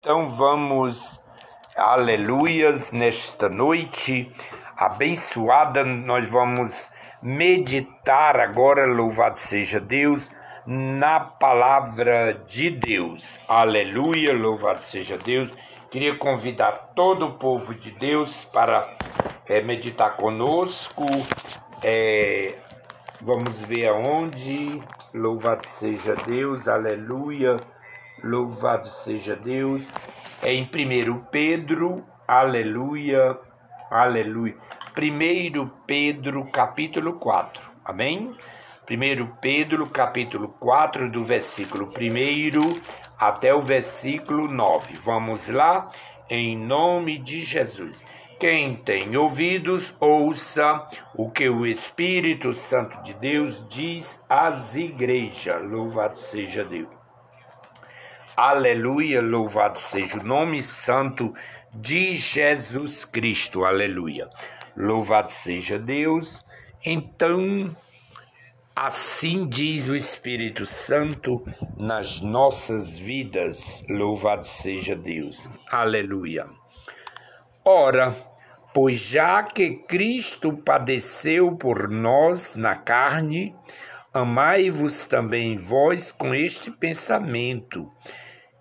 Então vamos, aleluias, nesta noite abençoada, nós vamos meditar agora, louvado seja Deus, na palavra de Deus. Aleluia, louvado seja Deus. Queria convidar todo o povo de Deus para é, meditar conosco. É, vamos ver aonde. Louvado seja Deus, aleluia. Louvado seja Deus. É em 1 Pedro, aleluia, aleluia. 1 Pedro, capítulo 4. Amém? 1 Pedro, capítulo 4, do versículo 1 até o versículo 9. Vamos lá? Em nome de Jesus. Quem tem ouvidos, ouça o que o Espírito Santo de Deus diz às igrejas. Louvado seja Deus. Aleluia, louvado seja o nome santo de Jesus Cristo. Aleluia. Louvado seja Deus. Então, assim diz o Espírito Santo nas nossas vidas. Louvado seja Deus. Aleluia. Ora, pois já que Cristo padeceu por nós na carne, amai-vos também vós com este pensamento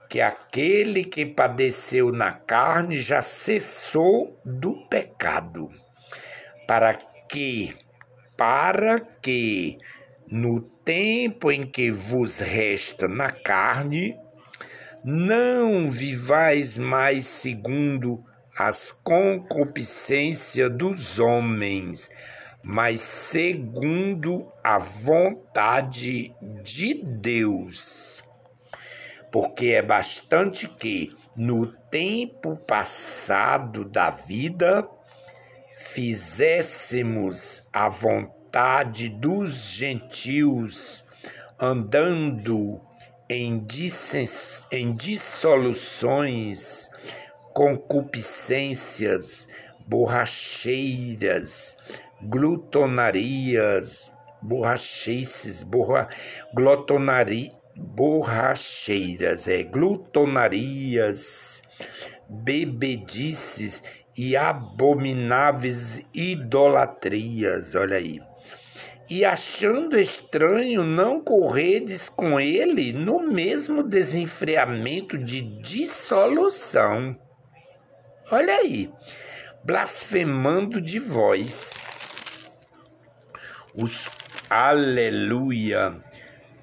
que aquele que padeceu na carne já cessou do pecado, para que, para que, no tempo em que vos resta na carne, não vivais mais segundo as concupiscências dos homens, mas segundo a vontade de Deus porque é bastante que, no tempo passado da vida, fizéssemos a vontade dos gentios, andando em, em dissoluções, concupiscências, borracheiras, glutonarias, borrachices, borra, glotonaria, borracheiras, é, glutonarias, bebedices e abomináveis idolatrias. Olha aí. E achando estranho não corredes com ele no mesmo desenfreamento de dissolução. Olha aí, blasfemando de vós. Os aleluia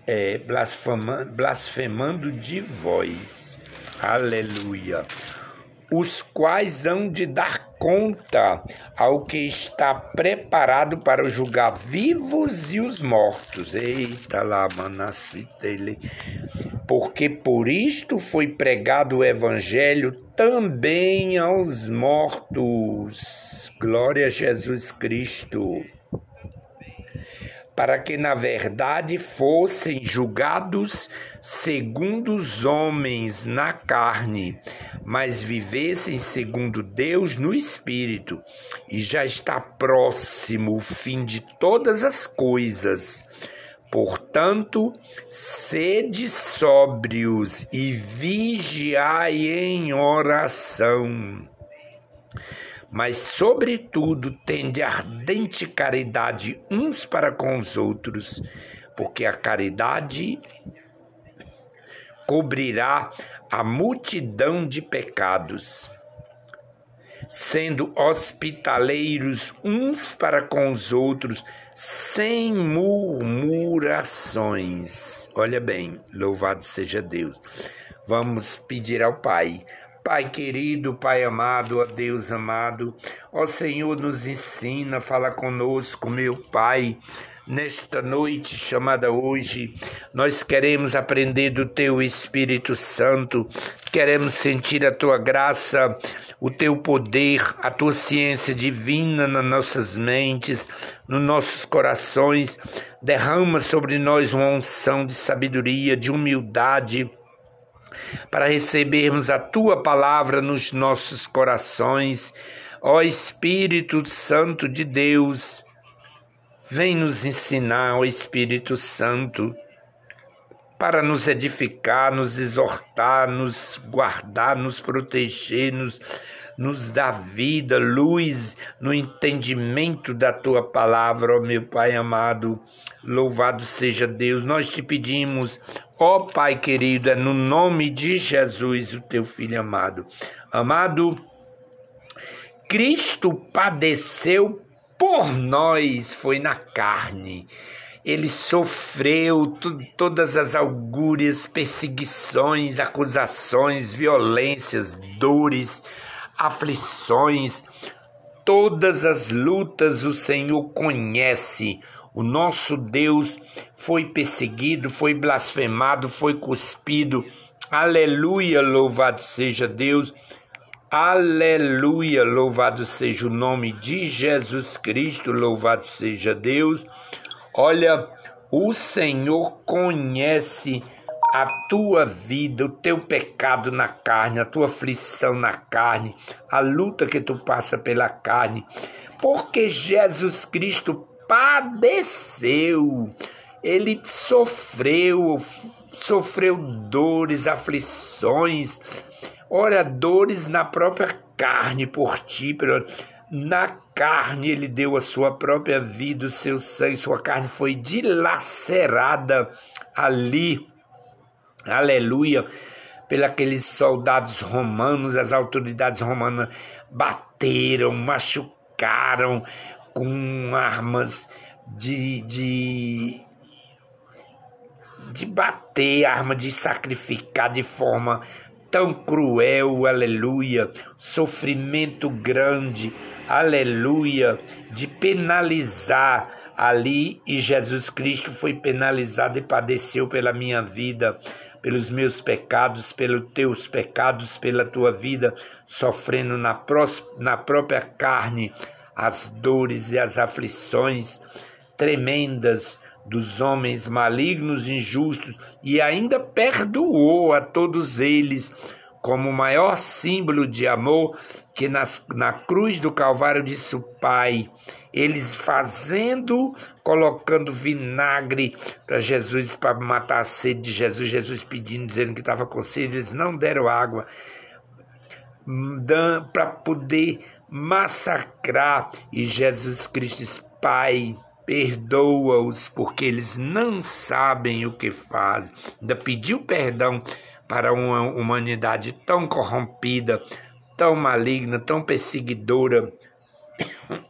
é, blasfemando, blasfemando de vós. Aleluia. Os quais hão de dar conta ao que está preparado para julgar vivos e os mortos. Eita lá, manasfitele. Porque por isto foi pregado o evangelho também aos mortos. Glória a Jesus Cristo para que na verdade fossem julgados segundo os homens na carne, mas vivessem segundo Deus no espírito. E já está próximo o fim de todas as coisas. Portanto, sede sóbrios e vigiai em oração mas, sobretudo, tende ardente caridade uns para com os outros, porque a caridade cobrirá a multidão de pecados, sendo hospitaleiros uns para com os outros, sem murmurações. Olha bem, louvado seja Deus. Vamos pedir ao Pai Pai querido, Pai amado, ó Deus amado, ó Senhor, nos ensina, fala conosco, meu Pai. Nesta noite chamada hoje, nós queremos aprender do Teu Espírito Santo, queremos sentir a Tua graça, o Teu poder, a Tua ciência divina nas nossas mentes, nos nossos corações. Derrama sobre nós uma unção de sabedoria, de humildade, para recebermos a tua palavra nos nossos corações. Ó Espírito Santo de Deus, vem nos ensinar, ó Espírito Santo, para nos edificar, nos exortar, nos guardar, nos proteger, nos, nos dar vida, luz no entendimento da tua palavra, ó meu Pai amado. Louvado seja Deus. Nós te pedimos, ó Pai querido, é no nome de Jesus, o teu filho amado. Amado, Cristo padeceu por nós, foi na carne ele sofreu todas as augúrias, perseguições, acusações, violências, dores, aflições, todas as lutas o Senhor conhece. O nosso Deus foi perseguido, foi blasfemado, foi cuspido. Aleluia, louvado seja Deus. Aleluia, louvado seja o nome de Jesus Cristo, louvado seja Deus. Olha, o Senhor conhece a tua vida, o teu pecado na carne, a tua aflição na carne, a luta que tu passa pela carne, porque Jesus Cristo padeceu, ele sofreu, sofreu dores, aflições, ora, dores na própria carne por ti, na carne ele deu a sua própria vida, o seu sangue, sua carne foi dilacerada ali, aleluia, pelos soldados romanos, as autoridades romanas bateram, machucaram com armas de, de, de bater, arma de sacrificar de forma tão cruel, aleluia, sofrimento grande, aleluia, de penalizar ali e Jesus Cristo foi penalizado e padeceu pela minha vida, pelos meus pecados, pelos teus pecados, pela tua vida, sofrendo na, na própria carne as dores e as aflições tremendas dos homens malignos injustos e ainda perdoou a todos eles como o maior símbolo de amor que nas, na cruz do Calvário disse o Pai, eles fazendo, colocando vinagre para Jesus, para matar a sede de Jesus, Jesus pedindo, dizendo que estava com sede, eles não deram água para poder massacrar, e Jesus Cristo disse, Pai, perdoa-os, porque eles não sabem o que fazem. Ainda pediu perdão para uma humanidade tão corrompida, tão maligna, tão perseguidora.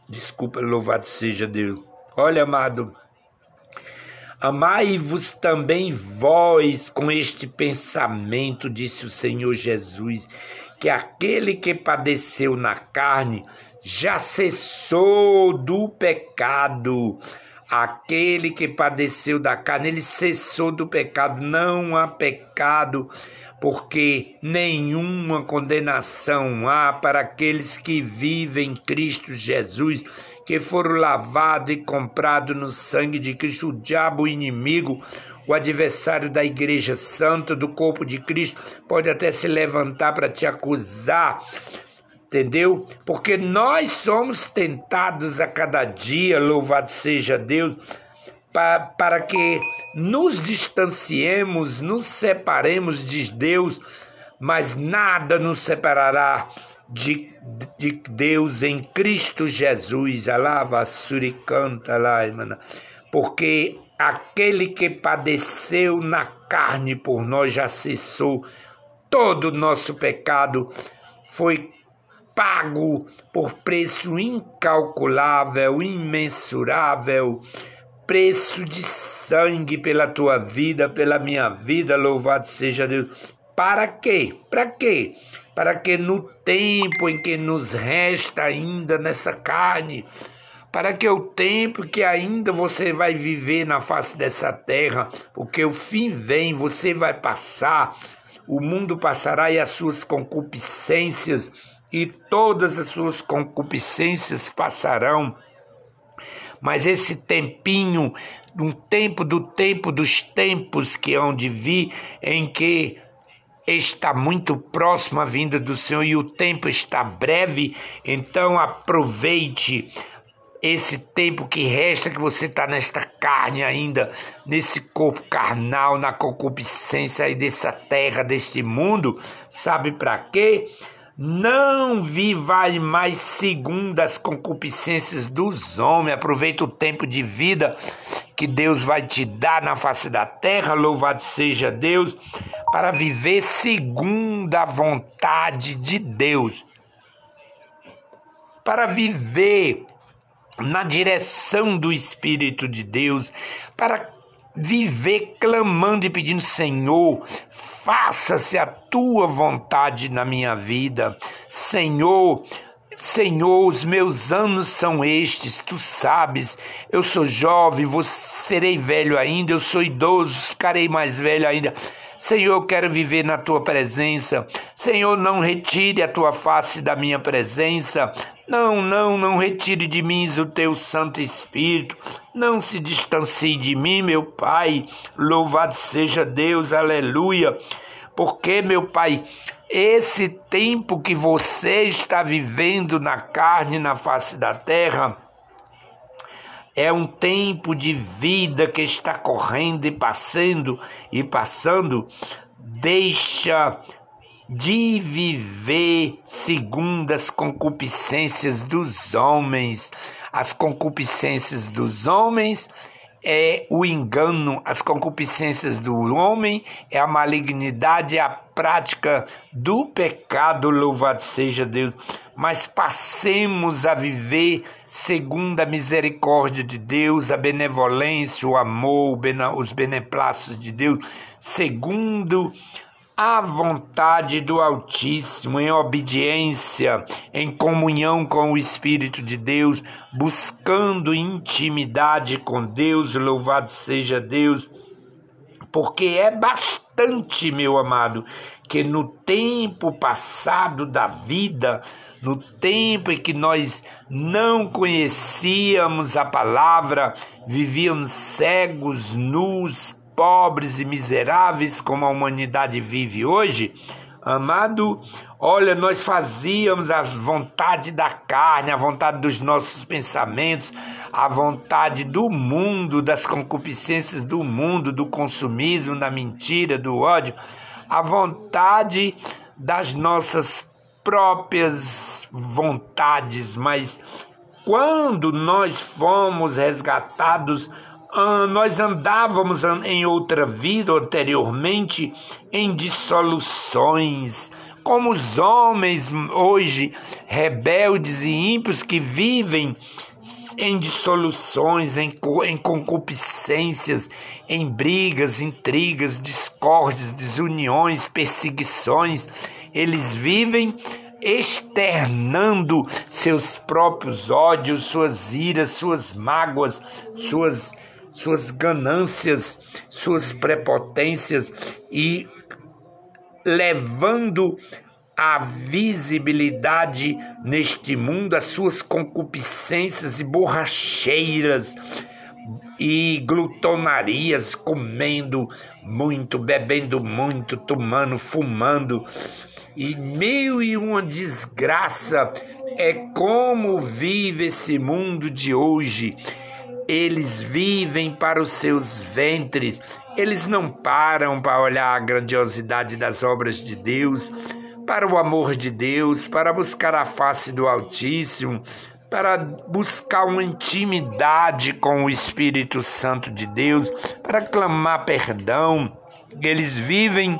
Desculpa, louvado seja Deus. Olha, amado, amai-vos também vós com este pensamento, disse o Senhor Jesus, que aquele que padeceu na carne já cessou do pecado. Aquele que padeceu da carne, ele cessou do pecado. Não há pecado, porque nenhuma condenação há para aqueles que vivem em Cristo Jesus, que foram lavados e comprados no sangue de Cristo. O diabo, o inimigo, o adversário da igreja santa, do corpo de Cristo, pode até se levantar para te acusar entendeu? Porque nós somos tentados a cada dia, louvado seja Deus, para, que nos distanciemos, nos separemos de Deus, mas nada nos separará de, de Deus em Cristo Jesus. Alava suricanta lá, irmã. Porque aquele que padeceu na carne por nós já cessou todo o nosso pecado, foi pago por preço incalculável, imensurável, preço de sangue pela tua vida, pela minha vida, louvado seja Deus. Para quê? Para quê? Para que no tempo em que nos resta ainda nessa carne, para que o tempo que ainda você vai viver na face dessa terra, porque o fim vem, você vai passar, o mundo passará e as suas concupiscências e todas as suas concupiscências passarão. Mas esse tempinho, um tempo do tempo dos tempos que hão de vir, em que está muito próxima a vinda do Senhor e o tempo está breve, então aproveite esse tempo que resta que você está nesta carne ainda, nesse corpo carnal, na concupiscência aí dessa terra, deste mundo, sabe para quê? Não vivai mais segundo as concupiscências dos homens. Aproveita o tempo de vida que Deus vai te dar na face da terra, louvado seja Deus, para viver segundo a vontade de Deus. Para viver na direção do Espírito de Deus, para viver clamando e pedindo: Senhor, faça-se a tua vontade na minha vida. Senhor, Senhor, os meus anos são estes, tu sabes, eu sou jovem, vou serei velho ainda, eu sou idoso, ficarei mais velho ainda. Senhor, eu quero viver na tua presença. Senhor, não retire a tua face da minha presença. Não, não, não retire de mim o teu Santo Espírito. Não se distancie de mim, meu Pai. Louvado seja Deus, aleluia. Porque, meu Pai, esse tempo que você está vivendo na carne, na face da terra, é um tempo de vida que está correndo e passando e passando. Deixa de viver segundo as concupiscências dos homens. As concupiscências dos homens é o engano, as concupiscências do homem é a malignidade, é a prática do pecado, louvado seja Deus. Mas passemos a viver segundo a misericórdia de Deus, a benevolência, o amor, os beneplácitos de Deus, segundo à vontade do Altíssimo, em obediência, em comunhão com o Espírito de Deus, buscando intimidade com Deus, louvado seja Deus, porque é bastante, meu amado, que no tempo passado da vida, no tempo em que nós não conhecíamos a palavra, vivíamos cegos, nus, pobres e miseráveis como a humanidade vive hoje, amado, olha, nós fazíamos a vontade da carne, a vontade dos nossos pensamentos, a vontade do mundo, das concupiscências do mundo, do consumismo, da mentira, do ódio, a vontade das nossas próprias vontades, mas quando nós fomos resgatados ah, nós andávamos em outra vida anteriormente em dissoluções, como os homens hoje, rebeldes e ímpios que vivem em dissoluções, em, em concupiscências, em brigas, intrigas, discórdias, desuniões, perseguições. Eles vivem externando seus próprios ódios, suas iras, suas mágoas, suas suas ganâncias, suas prepotências e levando a visibilidade neste mundo as suas concupiscências e borracheiras e glutonarias, comendo muito, bebendo muito, tomando, fumando. E mil e uma desgraça é como vive esse mundo de hoje eles vivem para os seus ventres, eles não param para olhar a grandiosidade das obras de Deus, para o amor de Deus, para buscar a face do Altíssimo, para buscar uma intimidade com o Espírito Santo de Deus, para clamar perdão. Eles vivem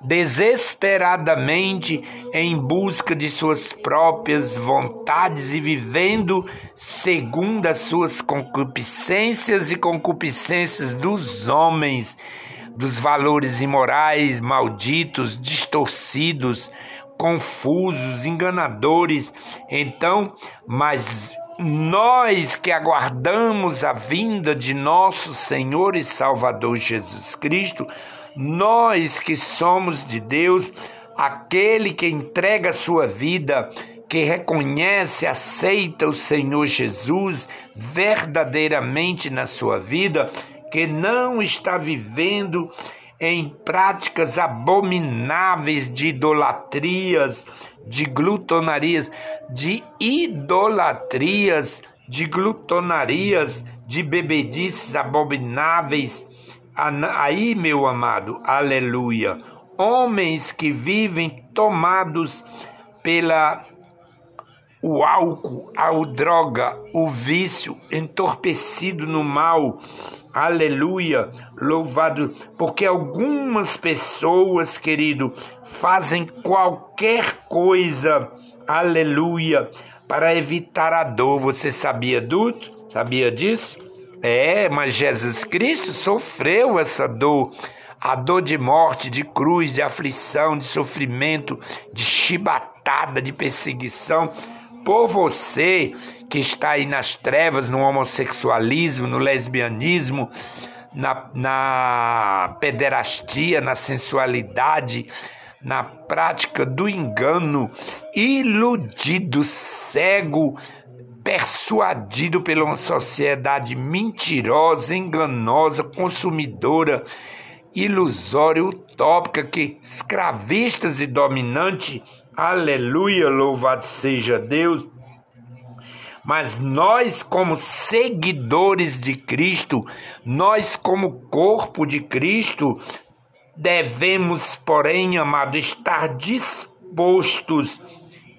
desesperadamente em busca de suas próprias vontades e vivendo segundo as suas concupiscências e concupiscências dos homens, dos valores imorais, malditos, distorcidos, confusos, enganadores. Então, mas nós que aguardamos a vinda de nosso Senhor e Salvador Jesus Cristo, nós que somos de Deus, aquele que entrega a sua vida, que reconhece, aceita o Senhor Jesus verdadeiramente na sua vida, que não está vivendo em práticas abomináveis de idolatrias, de glutonarias, de idolatrias, de glutonarias, de bebedices abomináveis. Aí, meu amado, aleluia. Homens que vivem tomados pela o álcool, a droga, o vício, entorpecido no mal. Aleluia, louvado, porque algumas pessoas, querido, fazem qualquer coisa, aleluia, para evitar a dor. Você sabia do? Sabia disso? É, mas Jesus Cristo sofreu essa dor. A dor de morte, de cruz, de aflição, de sofrimento, de chibatada, de perseguição por você que está aí nas trevas, no homossexualismo, no lesbianismo, na, na pederastia, na sensualidade, na prática do engano, iludido, cego, persuadido pela uma sociedade mentirosa, enganosa, consumidora, ilusória, utópica, que escravistas e dominante Aleluia, louvado seja Deus. Mas nós, como seguidores de Cristo, nós, como corpo de Cristo, devemos, porém, amado, estar dispostos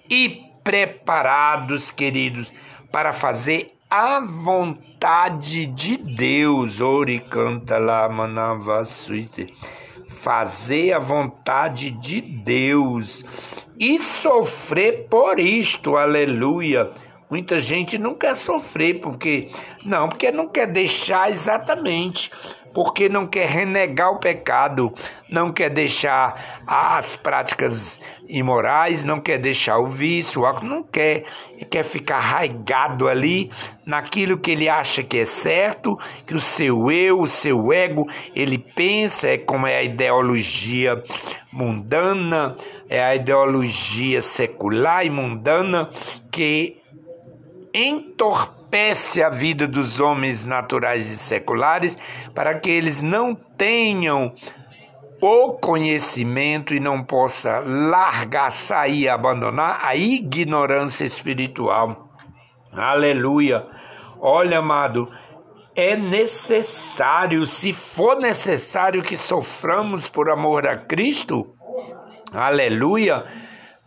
e preparados, queridos, para fazer a vontade de Deus. Ori canta lá, manava suite fazer a vontade de Deus e sofrer por isto, aleluia. Muita gente não quer sofrer porque não, porque não quer deixar exatamente, porque não quer renegar o pecado, não quer deixar as práticas imorais, não quer deixar o vício, não quer, quer ficar arraigado ali naquilo que ele acha que é certo, que o seu eu, o seu ego, ele pensa, é como é a ideologia mundana, é a ideologia secular e mundana que entorpece a vida dos homens naturais e seculares para que eles não tenham o conhecimento e não possa largar, sair, abandonar a ignorância espiritual. Aleluia. Olha, amado, é necessário, se for necessário que soframos por amor a Cristo, aleluia,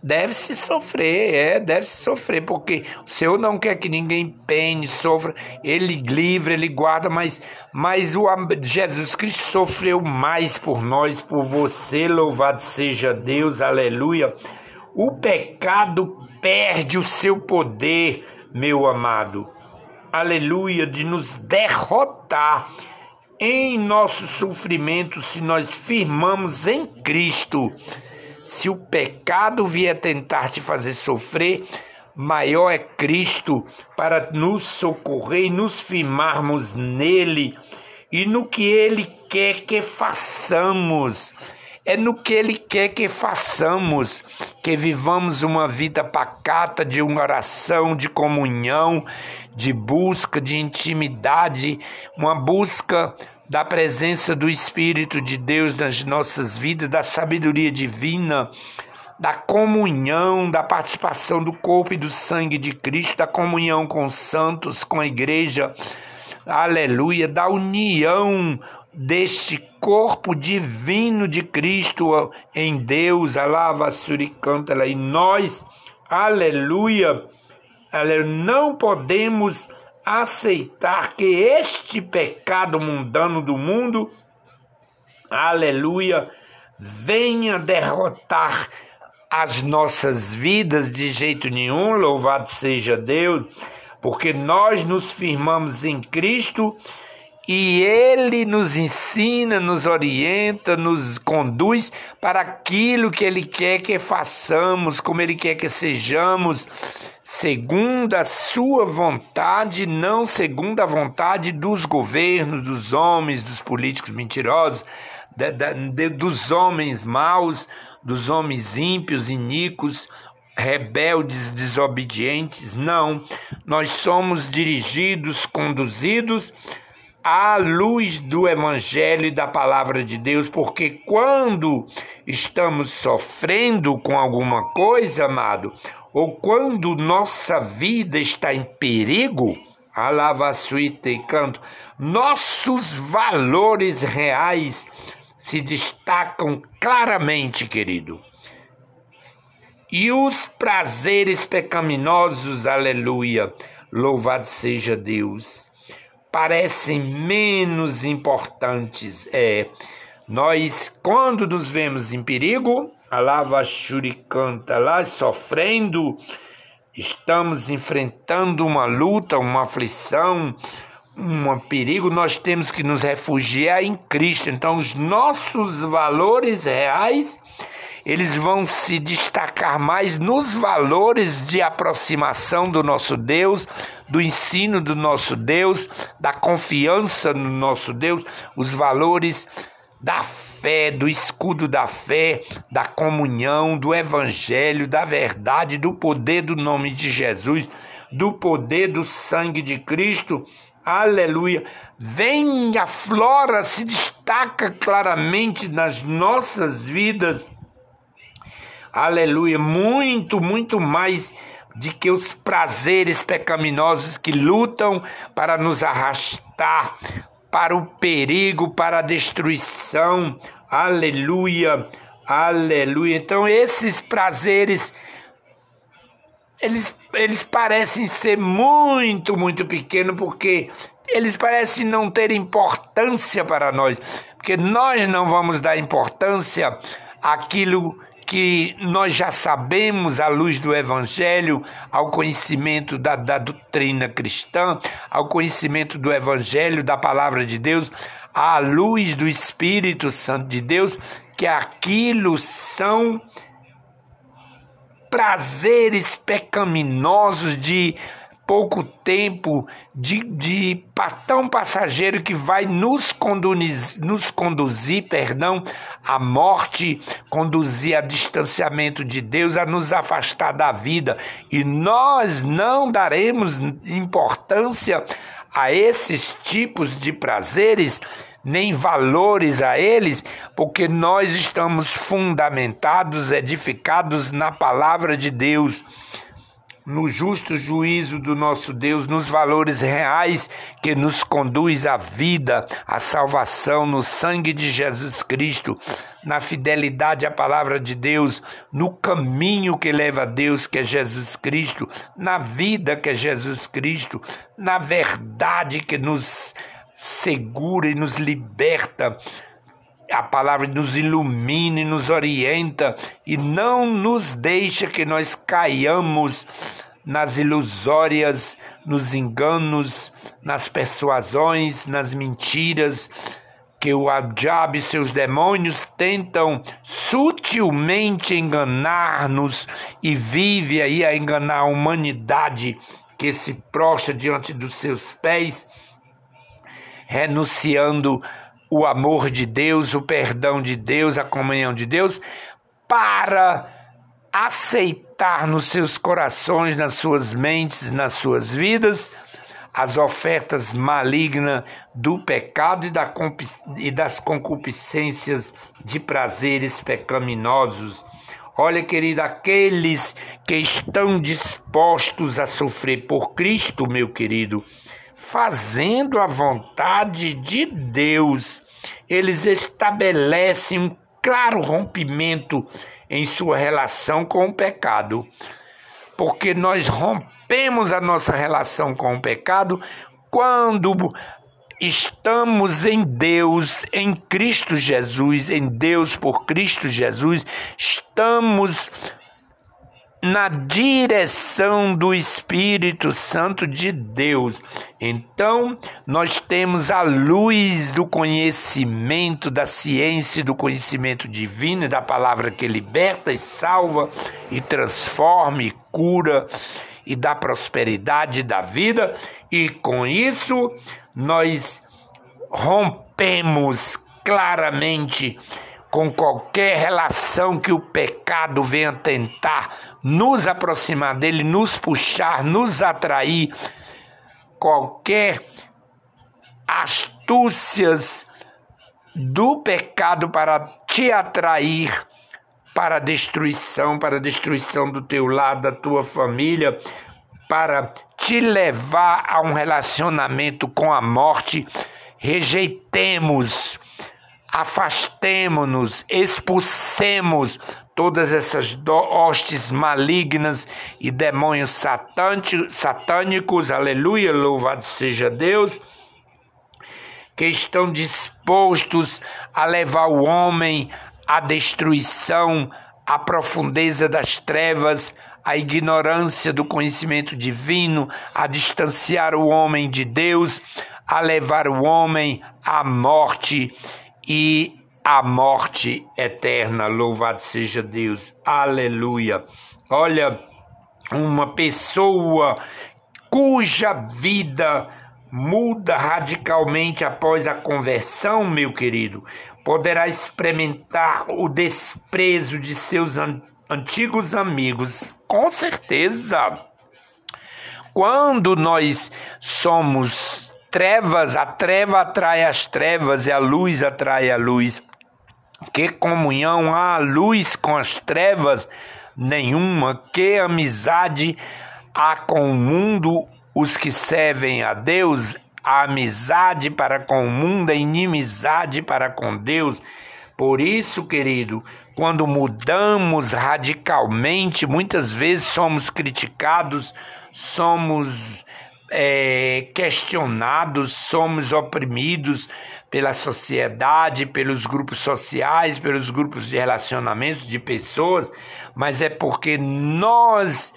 deve-se sofrer, é, deve-se sofrer, porque o Senhor não quer que ninguém pene, sofra, Ele livra, Ele guarda, mas, mas o Jesus Cristo sofreu mais por nós, por você, louvado seja Deus, aleluia. O pecado perde o seu poder, meu amado, aleluia, de nos derrotar em nosso sofrimento se nós firmamos em Cristo. Se o pecado vier tentar te fazer sofrer, maior é Cristo para nos socorrer e nos firmarmos nele e no que ele quer que façamos. É no que ele quer que façamos, que vivamos uma vida pacata de uma oração, de comunhão, de busca, de intimidade, uma busca da presença do Espírito de Deus nas nossas vidas, da sabedoria divina, da comunhão, da participação do corpo e do sangue de Cristo, da comunhão com os santos, com a igreja, aleluia, da união deste corpo divino de Cristo em Deus, alava suricanta e nós, aleluia, aleluia, não podemos aceitar que este pecado mundano do mundo, aleluia, venha derrotar as nossas vidas de jeito nenhum, louvado seja Deus, porque nós nos firmamos em Cristo e Ele nos ensina, nos orienta, nos conduz para aquilo que Ele quer que façamos, como Ele quer que sejamos, segundo a Sua vontade, não segundo a vontade dos governos, dos homens, dos políticos mentirosos, de, de, dos homens maus, dos homens ímpios, iníquos, rebeldes, desobedientes. Não, nós somos dirigidos, conduzidos à luz do Evangelho e da palavra de Deus, porque quando estamos sofrendo com alguma coisa, amado, ou quando nossa vida está em perigo, alava suíte e canto, nossos valores reais se destacam claramente, querido. E os prazeres pecaminosos, aleluia, louvado seja Deus parecem menos importantes. É, nós, quando nos vemos em perigo, alava canta lá sofrendo, estamos enfrentando uma luta, uma aflição, um perigo, nós temos que nos refugiar em Cristo. Então, os nossos valores reais eles vão se destacar mais nos valores de aproximação do nosso Deus, do ensino do nosso Deus, da confiança no nosso Deus, os valores da fé, do escudo da fé, da comunhão, do evangelho, da verdade, do poder do nome de Jesus, do poder do sangue de Cristo. Aleluia. Vem, aflora, se destaca claramente nas nossas vidas aleluia, muito, muito mais de que os prazeres pecaminosos que lutam para nos arrastar para o perigo, para a destruição. Aleluia, aleluia. Então, esses prazeres, eles, eles parecem ser muito, muito pequenos, porque eles parecem não ter importância para nós, porque nós não vamos dar importância àquilo que nós já sabemos à luz do Evangelho, ao conhecimento da, da doutrina cristã, ao conhecimento do Evangelho, da palavra de Deus, à luz do Espírito Santo de Deus, que aquilo são prazeres pecaminosos de pouco tempo de, de passageiro que vai nos conduzir, nos conduzir perdão, à morte, conduzir a distanciamento de Deus, a nos afastar da vida. E nós não daremos importância a esses tipos de prazeres, nem valores a eles, porque nós estamos fundamentados, edificados na palavra de Deus no justo juízo do nosso Deus, nos valores reais que nos conduz à vida, à salvação, no sangue de Jesus Cristo, na fidelidade à palavra de Deus, no caminho que leva a Deus, que é Jesus Cristo, na vida que é Jesus Cristo, na verdade que nos segura e nos liberta a palavra nos ilumina e nos orienta e não nos deixa que nós caiamos nas ilusórias, nos enganos, nas persuasões, nas mentiras que o diabo e seus demônios tentam sutilmente enganar-nos e vive aí a enganar a humanidade que se prostra diante dos seus pés, renunciando o amor de Deus, o perdão de Deus, a comunhão de Deus, para aceitar nos seus corações, nas suas mentes, nas suas vidas, as ofertas malignas do pecado e, da, e das concupiscências de prazeres pecaminosos. Olha, querido, aqueles que estão dispostos a sofrer por Cristo, meu querido, fazendo a vontade de Deus, eles estabelecem um claro rompimento em sua relação com o pecado. Porque nós rompemos a nossa relação com o pecado quando estamos em Deus, em Cristo Jesus, em Deus por Cristo Jesus, estamos na direção do Espírito Santo de Deus. Então, nós temos a luz do conhecimento, da ciência, do conhecimento divino, da palavra que liberta e salva e transforma e cura e dá prosperidade da vida, e com isso nós rompemos claramente com qualquer relação que o pecado venha tentar nos aproximar dele, nos puxar, nos atrair, qualquer astúcia astúcias do pecado para te atrair para a destruição, para a destruição do teu lado, da tua família, para te levar a um relacionamento com a morte. Rejeitemos, afastemo-nos, expulsemos todas essas hostes malignas e demônios satânicos, aleluia, louvado seja Deus, que estão dispostos a levar o homem à destruição, à profundeza das trevas, à ignorância do conhecimento divino, a distanciar o homem de Deus, a levar o homem à morte e a morte eterna. Louvado seja Deus. Aleluia. Olha, uma pessoa cuja vida muda radicalmente após a conversão, meu querido, poderá experimentar o desprezo de seus an antigos amigos. Com certeza. Quando nós somos trevas, a treva atrai as trevas e a luz atrai a luz. Que comunhão há luz com as trevas? Nenhuma. Que amizade há com o mundo os que servem a Deus? A amizade para com o mundo, a inimizade para com Deus. Por isso, querido, quando mudamos radicalmente, muitas vezes somos criticados, somos é, questionados, somos oprimidos pela sociedade, pelos grupos sociais, pelos grupos de relacionamento de pessoas, mas é porque nós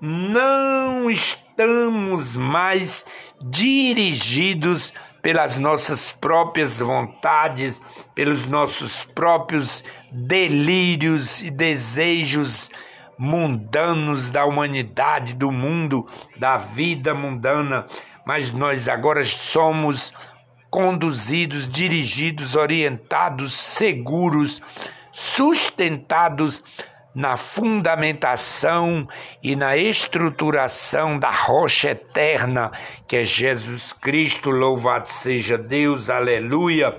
não estamos mais dirigidos pelas nossas próprias vontades, pelos nossos próprios delírios e desejos mundanos da humanidade, do mundo, da vida mundana, mas nós agora somos conduzidos, dirigidos, orientados, seguros, sustentados na fundamentação e na estruturação da rocha eterna, que é Jesus Cristo, louvado seja Deus, aleluia.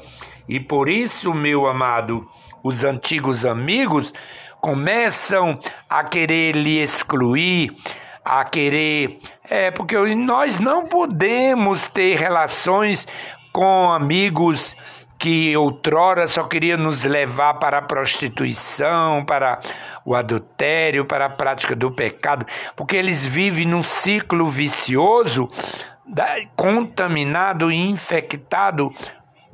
E por isso, meu amado, os antigos amigos começam a querer lhe excluir, a querer. É, porque nós não podemos ter relações com amigos que outrora só queriam nos levar para a prostituição, para o adultério, para a prática do pecado, porque eles vivem num ciclo vicioso, contaminado e infectado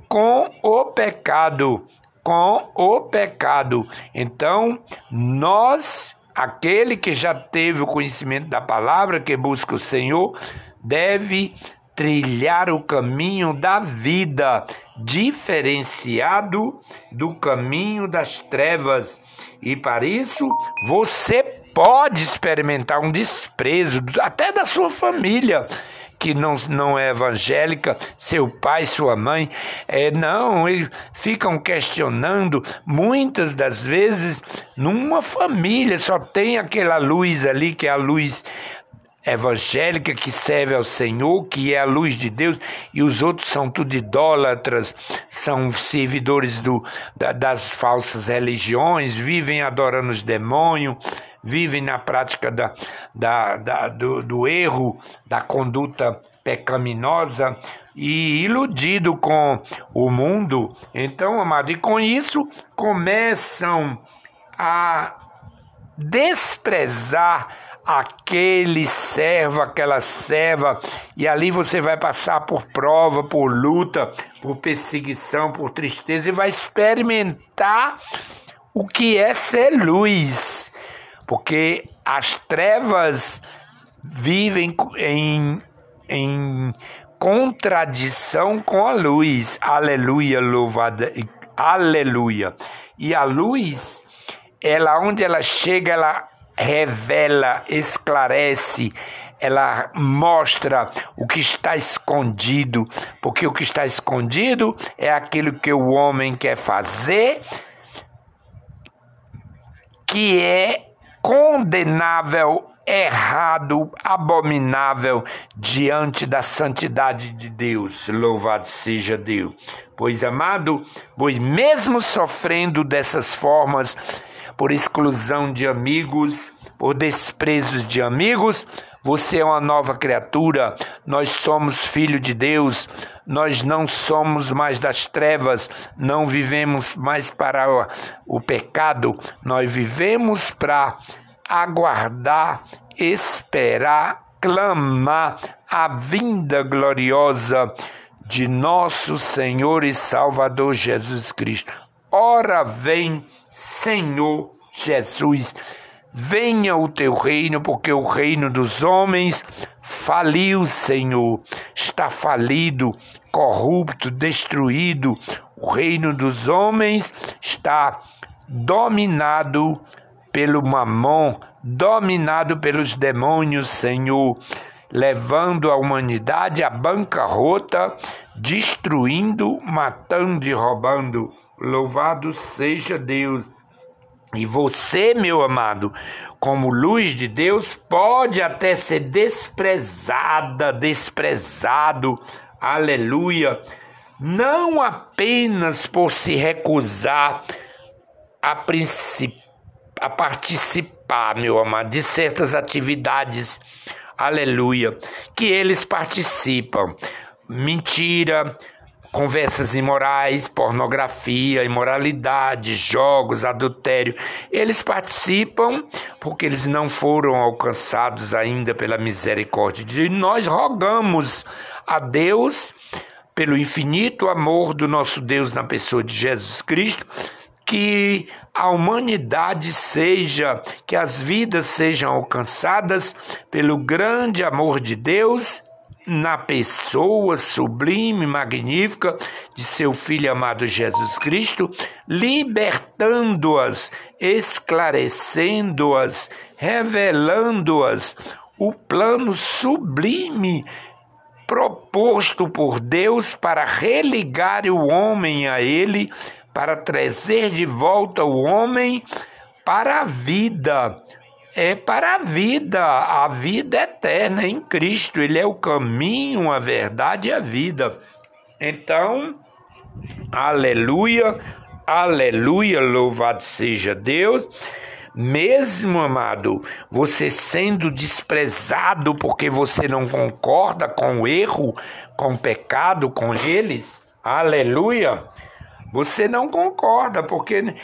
com o pecado com o pecado. Então, nós, aquele que já teve o conhecimento da palavra, que busca o Senhor, deve trilhar o caminho da vida, diferenciado do caminho das trevas. E para isso, você pode experimentar um desprezo até da sua família que não, não é evangélica, seu pai, sua mãe. É, não, eles ficam questionando. Muitas das vezes, numa família, só tem aquela luz ali, que é a luz evangélica que serve ao Senhor, que é a luz de Deus, e os outros são tudo idólatras, são servidores do, da, das falsas religiões, vivem adorando os demônios, vivem na prática da, da, da do, do erro, da conduta pecaminosa e iludido com o mundo. Então, amado, e com isso começam a desprezar aquele servo, aquela serva, e ali você vai passar por prova, por luta, por perseguição, por tristeza e vai experimentar o que é ser luz porque as trevas vivem em, em contradição com a luz. Aleluia, louvada, aleluia. E a luz, ela onde ela chega, ela revela, esclarece, ela mostra o que está escondido, porque o que está escondido é aquilo que o homem quer fazer, que é condenável, errado, abominável diante da santidade de Deus. Louvado seja Deus. Pois, amado, pois mesmo sofrendo dessas formas, por exclusão de amigos, por desprezos de amigos, você é uma nova criatura, nós somos filho de Deus, nós não somos mais das trevas, não vivemos mais para o, pecado, nós vivemos para aguardar, esperar, clamar a vinda gloriosa de nosso Senhor e Salvador Jesus Cristo. Ora vem, Senhor Jesus. Venha o teu reino, porque o reino dos homens faliu, Senhor. Está falido, corrupto, destruído. O reino dos homens está dominado pelo mamon, dominado pelos demônios, Senhor, levando a humanidade à bancarrota, destruindo, matando e roubando. Louvado seja Deus. E você, meu amado, como luz de Deus, pode até ser desprezada, desprezado, aleluia, não apenas por se recusar a, a participar, meu amado, de certas atividades, aleluia, que eles participam. Mentira, conversas imorais, pornografia, imoralidade, jogos, adultério. Eles participam porque eles não foram alcançados ainda pela misericórdia de Deus. Nós rogamos a Deus, pelo infinito amor do nosso Deus na pessoa de Jesus Cristo, que a humanidade seja, que as vidas sejam alcançadas pelo grande amor de Deus na pessoa sublime, magnífica de seu Filho amado Jesus Cristo, libertando-as, esclarecendo-as, revelando-as o plano sublime proposto por Deus para religar o homem a Ele, para trazer de volta o homem para a vida é para a vida, a vida eterna em Cristo. Ele é o caminho, a verdade e a vida. Então, aleluia, aleluia, louvado seja Deus. Mesmo, amado, você sendo desprezado porque você não concorda com o erro, com o pecado, com eles, aleluia. Você não concorda, porque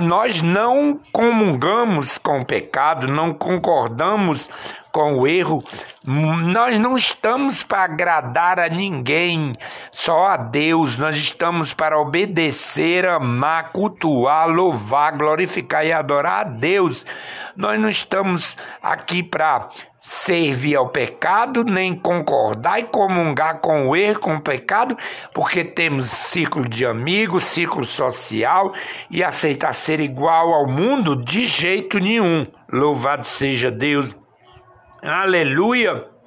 nós não comungamos com o pecado, não concordamos com o erro. Nós não estamos para agradar a ninguém, só a Deus. Nós estamos para obedecer, amar, cultuar, louvar, glorificar e adorar a Deus. Nós não estamos aqui para servir ao pecado, nem concordar e comungar com o erro, com o pecado, porque temos ciclo de amigos, ciclo social e aceitar ser igual ao mundo de jeito nenhum. Louvado seja Deus. Aleluia.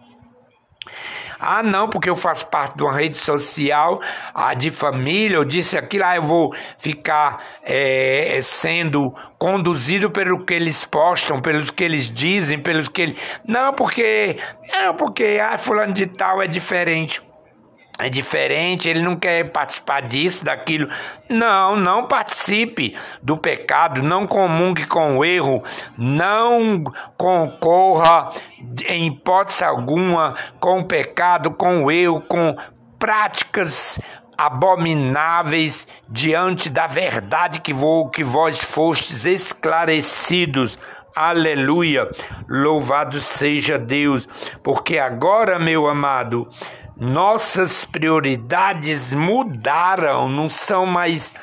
Ah, não, porque eu faço parte de uma rede social ah, de família, eu disse aquilo, ah, eu vou ficar é, sendo conduzido pelo que eles postam, pelos que eles dizem, pelos que eles. Não, porque. Não, porque ah, fulano de tal é diferente é diferente, ele não quer participar disso, daquilo. Não, não participe do pecado, não comungue com o erro, não concorra em hipótese alguma com o pecado, com o erro, com práticas abomináveis diante da verdade que, vou, que vós fostes esclarecidos. Aleluia! Louvado seja Deus, porque agora, meu amado, nossas prioridades mudaram, não são mais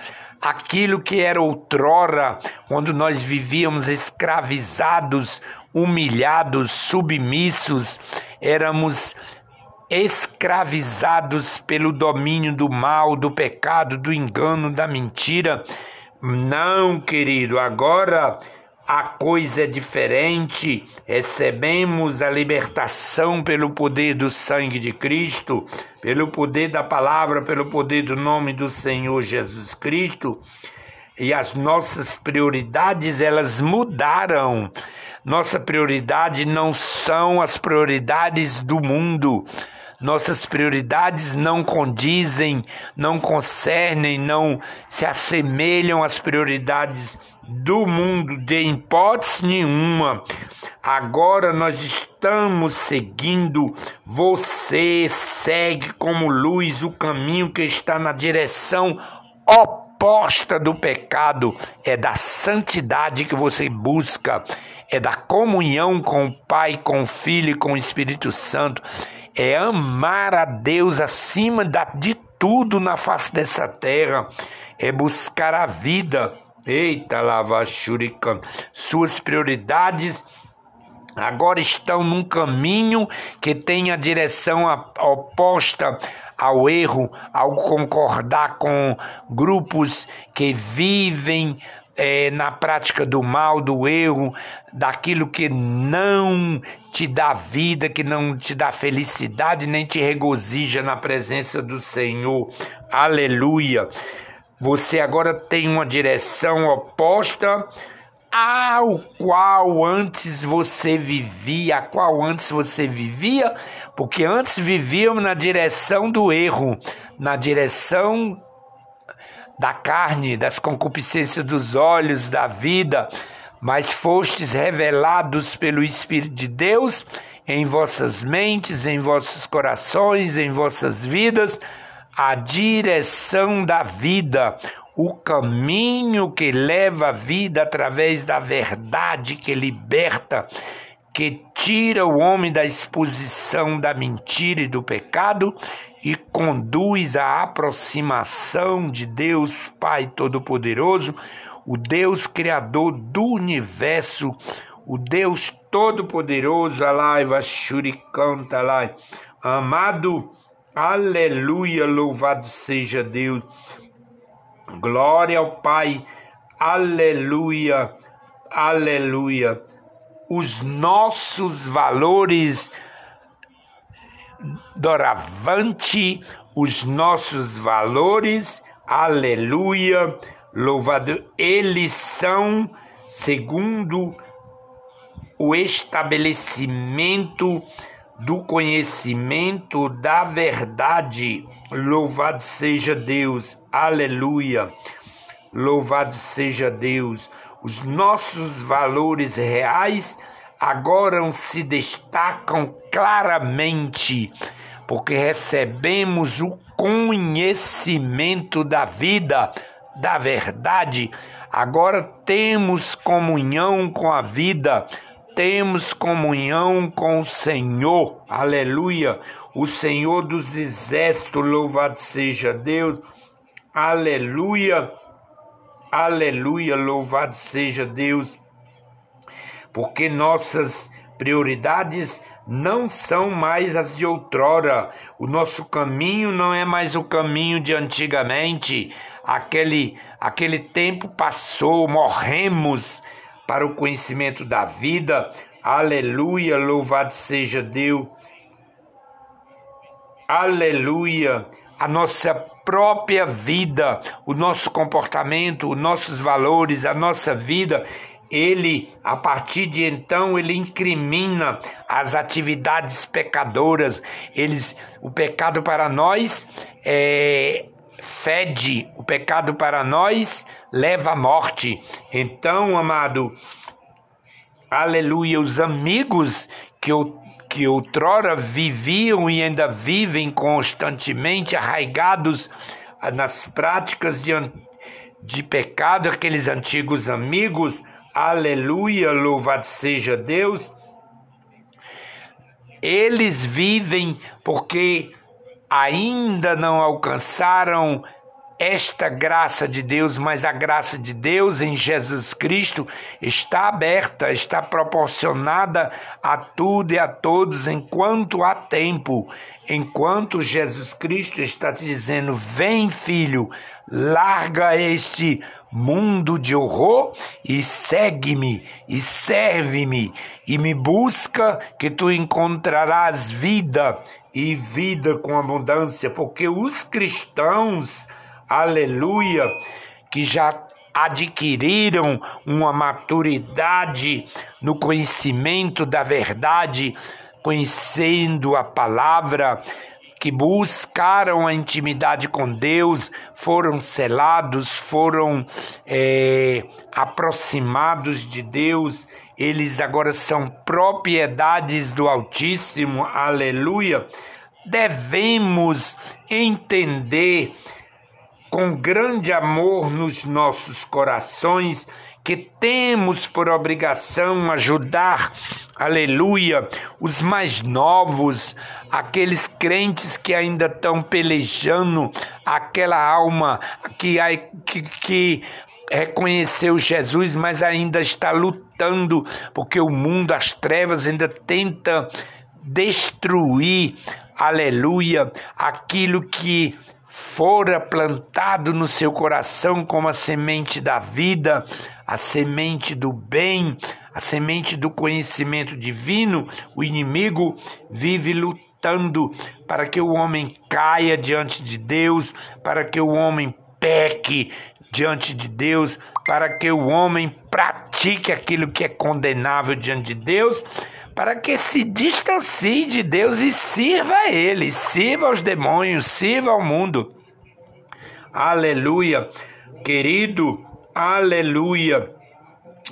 aquilo que era outrora, quando nós vivíamos escravizados, humilhados, submissos, éramos escravizados pelo domínio do mal, do pecado, do engano, da mentira. Não, querido, agora a coisa é diferente, recebemos a libertação pelo poder do sangue de Cristo, pelo poder da palavra, pelo poder do nome do Senhor Jesus Cristo, e as nossas prioridades elas mudaram. Nossa prioridade não são as prioridades do mundo. Nossas prioridades não condizem, não concernem, não se assemelham às prioridades do mundo de hipótese nenhuma. Agora nós estamos seguindo, você segue como luz o caminho que está na direção oposta do pecado, é da santidade que você busca, é da comunhão com o Pai, com o Filho e com o Espírito Santo, é amar a Deus acima de tudo na face dessa terra, é buscar a vida Eita, lava shurikan. Suas prioridades agora estão num caminho que tem a direção oposta ao erro, ao concordar com grupos que vivem é, na prática do mal, do erro, daquilo que não te dá vida, que não te dá felicidade, nem te regozija na presença do Senhor. Aleluia. Você agora tem uma direção oposta ao qual antes você vivia, a qual antes você vivia, porque antes vivíamos na direção do erro, na direção da carne, das concupiscências dos olhos, da vida, mas fostes revelados pelo Espírito de Deus em vossas mentes, em vossos corações, em vossas vidas a direção da vida, o caminho que leva a vida através da verdade que liberta, que tira o homem da exposição da mentira e do pecado e conduz à aproximação de Deus Pai Todo-Poderoso, o Deus Criador do universo, o Deus Todo-Poderoso, Alaiva Shurikanta, amado Aleluia, louvado seja Deus. Glória ao Pai. Aleluia, aleluia. Os nossos valores doravante, os nossos valores, aleluia, louvado, eles são segundo o estabelecimento do conhecimento da verdade. Louvado seja Deus, aleluia. Louvado seja Deus. Os nossos valores reais agora se destacam claramente, porque recebemos o conhecimento da vida, da verdade. Agora temos comunhão com a vida temos comunhão com o Senhor, aleluia, o Senhor dos exércitos, louvado seja Deus, aleluia, aleluia, louvado seja Deus, porque nossas prioridades não são mais as de outrora. O nosso caminho não é mais o caminho de antigamente. Aquele, aquele tempo passou, morremos para o conhecimento da vida. Aleluia, louvado seja Deus. Aleluia, a nossa própria vida, o nosso comportamento, os nossos valores, a nossa vida, ele, a partir de então, ele incrimina as atividades pecadoras. Eles, o pecado para nós é fede, o pecado para nós leva à morte. Então, amado, aleluia, os amigos que eu que outrora viviam e ainda vivem constantemente arraigados nas práticas de, de pecado, aqueles antigos amigos, aleluia, louvado seja Deus, eles vivem porque ainda não alcançaram esta graça de Deus, mas a graça de Deus em Jesus Cristo está aberta, está proporcionada a tudo e a todos enquanto há tempo. Enquanto Jesus Cristo está te dizendo: Vem, filho, larga este mundo de horror e segue-me e serve-me e me busca que tu encontrarás vida e vida com abundância, porque os cristãos, aleluia, que já adquiriram uma maturidade no conhecimento da verdade, conhecendo a palavra, que buscaram a intimidade com Deus, foram selados, foram é, aproximados de Deus, eles agora são propriedades do Altíssimo, aleluia. Devemos entender com grande amor nos nossos corações que temos por obrigação ajudar, aleluia, os mais novos, aqueles crentes que ainda estão pelejando, aquela alma que, que, que reconheceu Jesus, mas ainda está lutando, porque o mundo, as trevas ainda tenta destruir, aleluia, aquilo que fora plantado no seu coração como a semente da vida, a semente do bem, a semente do conhecimento divino, o inimigo vive lutando para que o homem caia diante de Deus, para que o homem peque diante de Deus, para que o homem pratique aquilo que é condenável diante de Deus, para que se distancie de Deus e sirva a Ele, sirva aos demônios, sirva ao mundo. Aleluia, querido, aleluia.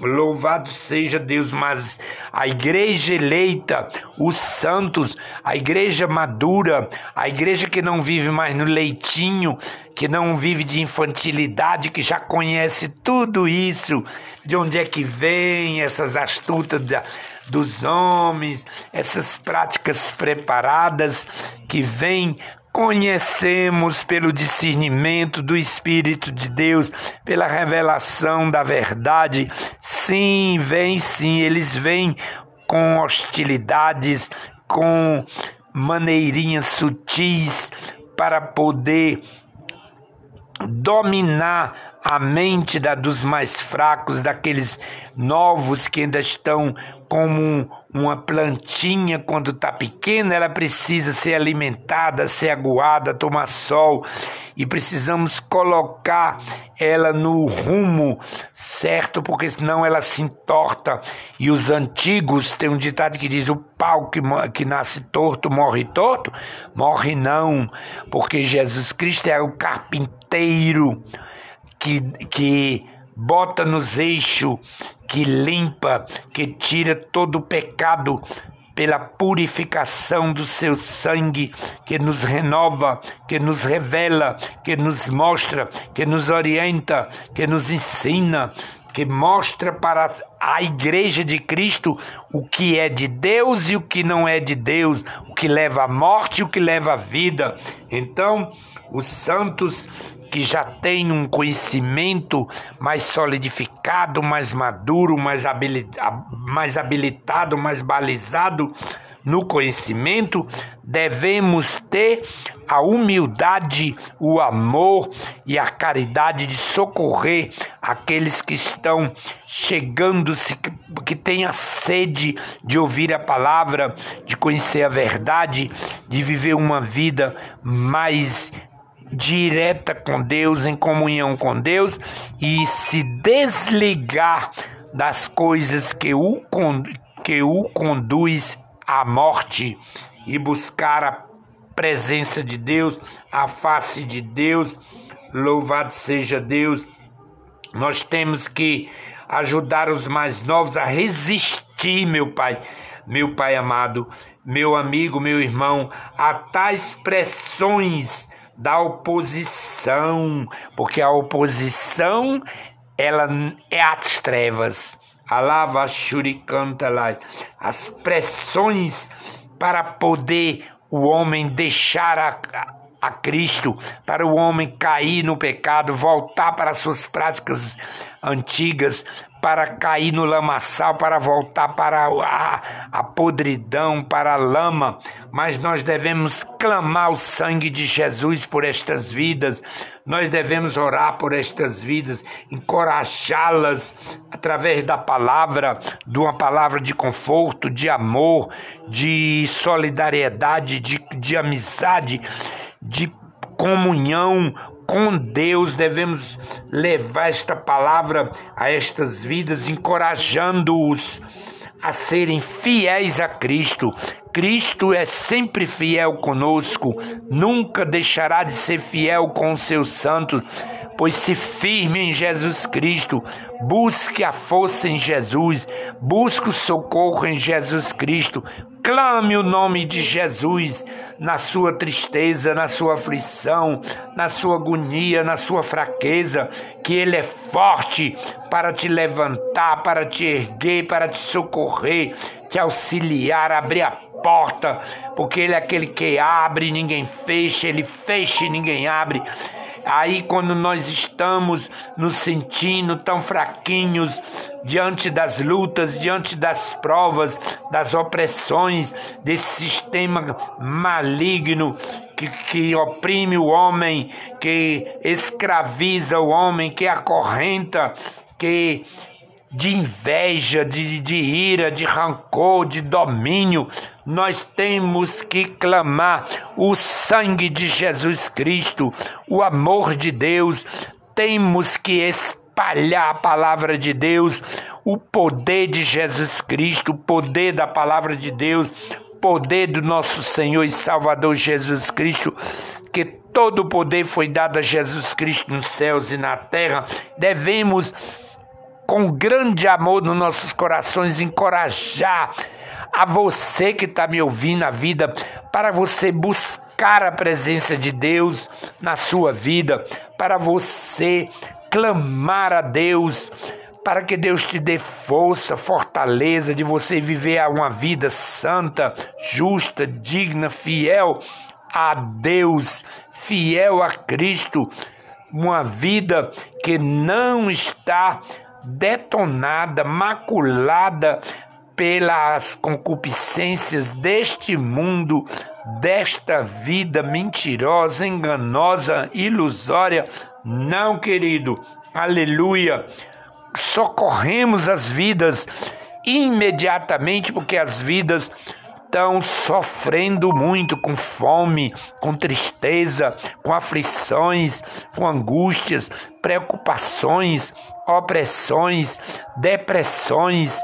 Louvado seja Deus, mas a igreja eleita, os santos, a igreja madura, a igreja que não vive mais no leitinho, que não vive de infantilidade, que já conhece tudo isso, de onde é que vem essas astutas da, dos homens, essas práticas preparadas que vêm conhecemos pelo discernimento do Espírito de Deus, pela revelação da verdade. Sim, vem sim, eles vêm com hostilidades, com maneirinhas sutis para poder dominar a mente da, dos mais fracos, daqueles novos que ainda estão como uma plantinha quando está pequena, ela precisa ser alimentada, ser aguada, tomar sol e precisamos colocar ela no rumo certo, porque senão ela se entorta. E os antigos têm um ditado que diz: o pau que, que nasce torto morre torto. Morre não, porque Jesus Cristo é o carpinteiro que, que bota nos eixos, que limpa, que tira todo o pecado pela purificação do seu sangue, que nos renova, que nos revela, que nos mostra, que nos orienta, que nos ensina, que mostra para a igreja de Cristo o que é de Deus e o que não é de Deus, o que leva à morte e o que leva à vida. Então, os santos que já têm um conhecimento mais solidificado, mais maduro, mais, mais habilitado, mais balizado no conhecimento, devemos ter a humildade, o amor e a caridade de socorrer aqueles que estão chegando, que têm a sede de ouvir a palavra, de conhecer a verdade, de viver uma vida mais direta com Deus, em comunhão com Deus e se desligar das coisas que o, que o conduz à morte e buscar a presença de Deus, a face de Deus. Louvado seja Deus. Nós temos que ajudar os mais novos a resistir, meu Pai, meu Pai amado, meu amigo, meu irmão, a tais pressões da oposição, porque a oposição ela é as trevas. Alava Shurikanta lá. As pressões para poder o homem deixar a, a Cristo, para o homem cair no pecado, voltar para suas práticas antigas, para cair no lamaçal, para voltar para a, a podridão, para a lama, mas nós devemos clamar o sangue de Jesus por estas vidas, nós devemos orar por estas vidas, encorajá-las através da palavra, de uma palavra de conforto, de amor, de solidariedade, de, de amizade, de comunhão com Deus, devemos levar esta palavra a estas vidas, encorajando-os a serem fiéis a Cristo. Cristo é sempre fiel conosco, nunca deixará de ser fiel com os seus santos pois se firme em Jesus Cristo, busque a força em Jesus, busque o socorro em Jesus Cristo, clame o nome de Jesus na sua tristeza, na sua aflição, na sua agonia, na sua fraqueza, que Ele é forte para te levantar, para te erguer, para te socorrer, te auxiliar, abrir a porta, porque Ele é aquele que abre e ninguém fecha, Ele fecha e ninguém abre. Aí, quando nós estamos nos sentindo tão fraquinhos diante das lutas, diante das provas, das opressões, desse sistema maligno que, que oprime o homem, que escraviza o homem, que acorrenta, que de inveja, de, de ira, de rancor, de domínio, nós temos que clamar o sangue de Jesus Cristo, o amor de Deus, temos que espalhar a palavra de Deus, o poder de Jesus Cristo, o poder da palavra de Deus, poder do nosso Senhor e Salvador Jesus Cristo, que todo o poder foi dado a Jesus Cristo nos céus e na terra. Devemos com grande amor nos nossos corações, encorajar a você que está me ouvindo a vida, para você buscar a presença de Deus na sua vida, para você clamar a Deus, para que Deus te dê força, fortaleza de você viver uma vida santa, justa, digna, fiel a Deus, fiel a Cristo, uma vida que não está detonada, maculada pelas concupiscências deste mundo, desta vida mentirosa, enganosa, ilusória. Não, querido. Aleluia. Socorremos as vidas imediatamente, porque as vidas estão sofrendo muito com fome, com tristeza, com aflições, com angústias, preocupações, opressões, depressões,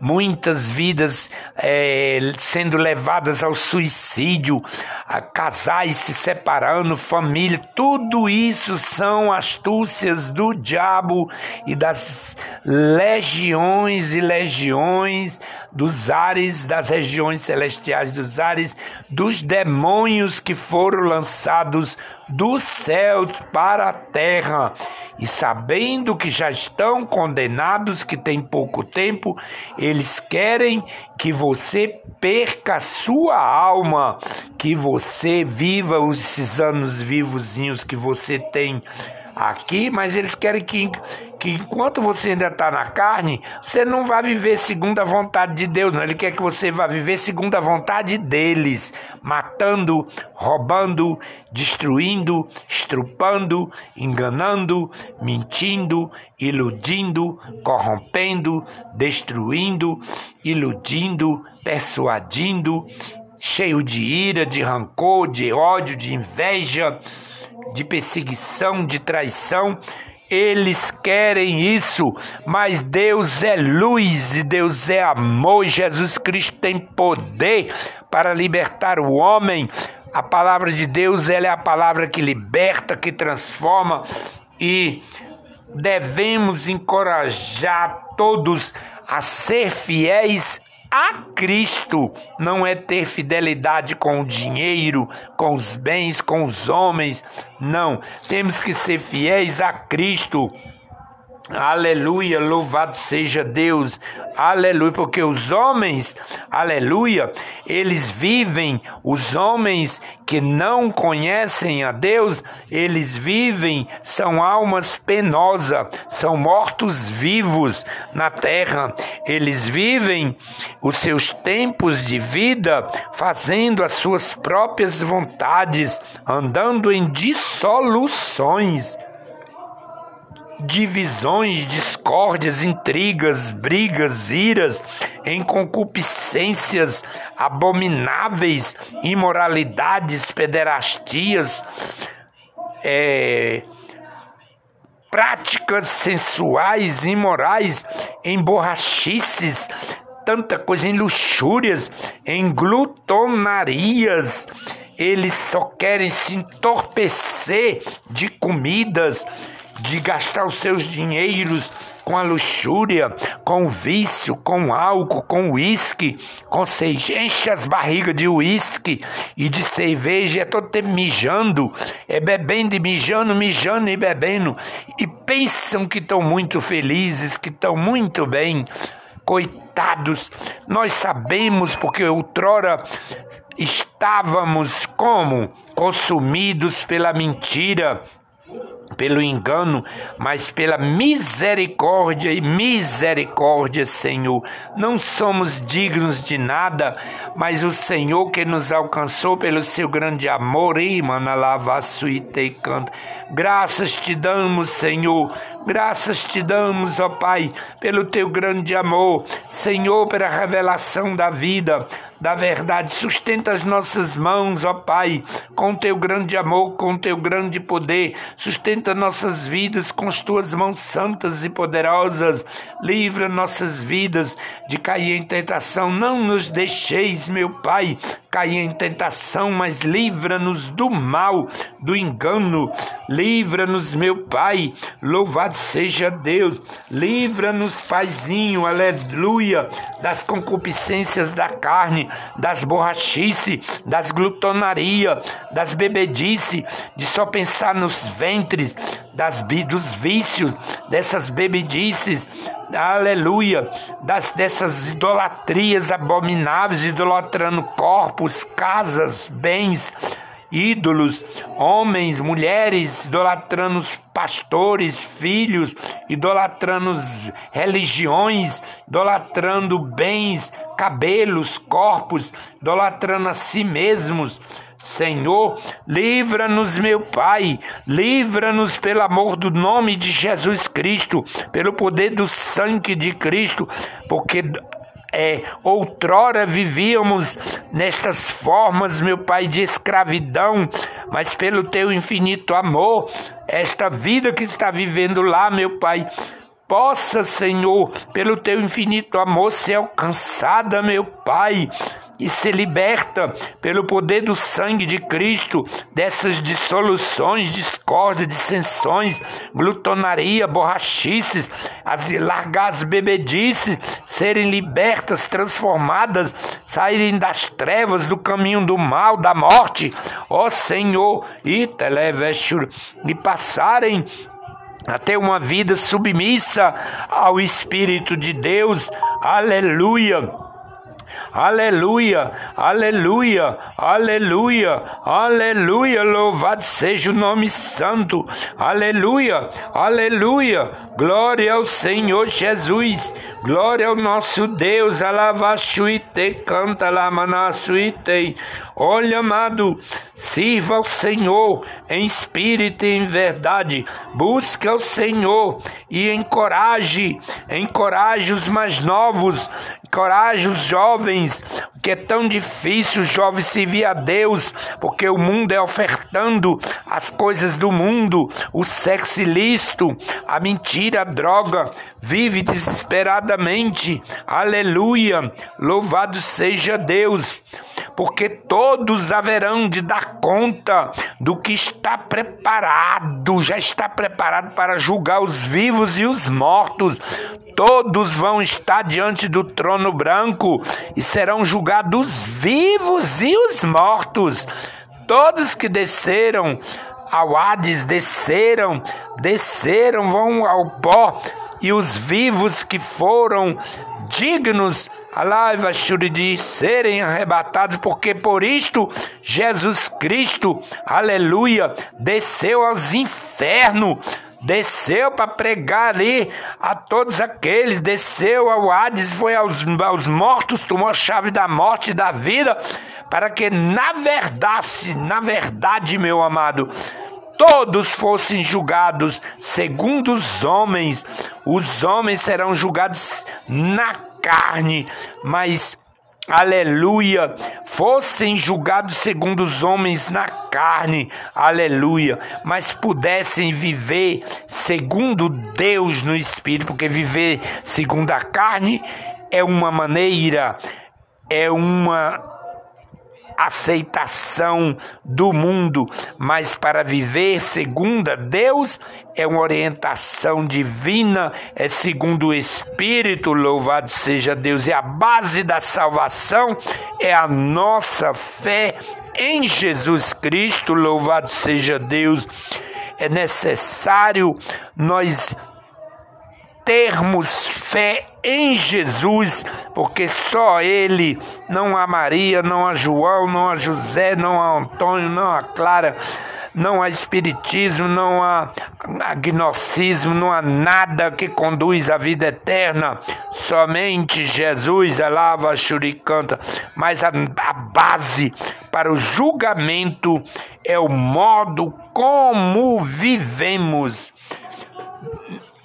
muitas vidas é, sendo levadas ao suicídio, a casais se separando, família, tudo isso são astúcias do diabo e das legiões e legiões dos ares, das regiões celestiais dos ares, dos demônios que foram lançados dos céus para a terra, e sabendo que já estão condenados, que tem pouco tempo, eles querem que você perca a sua alma, que você viva esses anos vivozinhos que você tem aqui, mas eles querem que, que enquanto você ainda está na carne, você não vai viver segundo a vontade de Deus, não. Ele quer que você vá viver segundo a vontade deles, matando, roubando, destruindo, estrupando, enganando, mentindo, iludindo, corrompendo, destruindo, iludindo, persuadindo, cheio de ira, de rancor, de ódio, de inveja de perseguição, de traição. Eles querem isso, mas Deus é luz e Deus é amor. Jesus Cristo tem poder para libertar o homem. A palavra de Deus ela é a palavra que liberta, que transforma e devemos encorajar todos a ser fiéis a Cristo não é ter fidelidade com o dinheiro, com os bens, com os homens. Não, temos que ser fiéis a Cristo. Aleluia, louvado seja Deus. Aleluia, porque os homens, aleluia, eles vivem, os homens que não conhecem a Deus, eles vivem, são almas penosas, são mortos vivos na terra. Eles vivem os seus tempos de vida fazendo as suas próprias vontades, andando em dissoluções divisões, discórdias, intrigas, brigas, iras, em concupiscências abomináveis, imoralidades, pederastias, é, práticas sensuais, imorais, em borrachices, tanta coisa, em luxúrias, em glutonarias. Eles só querem se entorpecer de comidas, de gastar os seus dinheiros com a luxúria, com o vício, com álcool, com uísque, com seis, enche as barrigas de uísque e de cerveja, é todo tempo mijando, é bebendo e mijando, mijando e bebendo, e pensam que estão muito felizes, que estão muito bem. Coitados, nós sabemos porque outrora estávamos como? Consumidos pela mentira, pelo engano, mas pela misericórdia e misericórdia, Senhor. Não somos dignos de nada, mas o Senhor que nos alcançou pelo seu grande amor, e canta. Graças te damos, Senhor. Graças te damos, ó Pai, pelo teu grande amor, Senhor, pela revelação da vida, da verdade. Sustenta as nossas mãos, ó Pai, com teu grande amor, com teu grande poder. Sustenta nossas vidas com as tuas mãos santas e poderosas. Livra nossas vidas de cair em tentação. Não nos deixeis, meu Pai, cair em tentação, mas livra-nos do mal, do engano. Livra-nos, meu Pai. Louvado seja Deus. Livra-nos, Paizinho, aleluia, das concupiscências da carne, das borrachice, das glutonaria, das bebedice, de só pensar nos ventres, das, dos vícios, dessas bebedices, aleluia, das, dessas idolatrias abomináveis, idolatrando corpos, casas, bens, ídolos, homens, mulheres, idolatrando os pastores, filhos, idolatrando religiões, idolatrando bens, cabelos, corpos, idolatrando a si mesmos. Senhor, livra-nos, meu Pai, livra-nos pelo amor do nome de Jesus Cristo, pelo poder do sangue de Cristo, porque é, outrora vivíamos nestas formas, meu Pai, de escravidão, mas pelo teu infinito amor, esta vida que está vivendo lá, meu Pai, possa, Senhor, pelo teu infinito amor, ser alcançada, meu Pai, e ser liberta pelo poder do sangue de Cristo dessas dissoluções, discórdia, dissensões, glutonaria, borrachices, as largar as bebedices, serem libertas, transformadas, saírem das trevas, do caminho do mal, da morte, ó Senhor, e e passarem a ter uma vida submissa ao Espírito de Deus. Aleluia. Aleluia, aleluia, aleluia, aleluia. Louvado seja o nome santo. Aleluia, aleluia. Glória ao Senhor Jesus. Glória ao nosso Deus, alavachuite, canta lamanasuite. Olha, amado, sirva ao Senhor em espírito e em verdade. Busca o Senhor e encoraje, encoraje os mais novos, encoraje os jovens, que é tão difícil os jovens servir a Deus, porque o mundo é ofertando as coisas do mundo, o sexo ilícito, a mentira, a droga, vive Aleluia! Louvado seja Deus! Porque todos haverão de dar conta do que está preparado, já está preparado para julgar os vivos e os mortos. Todos vão estar diante do trono branco e serão julgados vivos e os mortos. Todos que desceram ao Hades desceram, desceram, vão ao pó, e os vivos que foram dignos, alaiva de serem arrebatados, porque por isto Jesus Cristo, aleluia, desceu aos infernos desceu para pregar ali a todos aqueles, desceu ao Hades, foi aos, aos mortos, tomou a chave da morte e da vida, para que na verdade, na verdade, meu amado, todos fossem julgados segundo os homens. Os homens serão julgados na carne, mas aleluia, fossem julgados segundo os homens na carne, aleluia, mas pudessem viver segundo Deus no espírito, porque viver segundo a carne é uma maneira, é uma aceitação do mundo, mas para viver segundo Deus é uma orientação divina, é segundo o Espírito, louvado seja Deus. E a base da salvação é a nossa fé em Jesus Cristo, louvado seja Deus. É necessário nós termos fé em Jesus, porque só Ele, não há Maria, não há João, não há José, não há Antônio, não há Clara, não há espiritismo, não há agnosticismo, não há nada que conduz à vida eterna. Somente Jesus, alava, canta. Mas a, a base para o julgamento é o modo como vivemos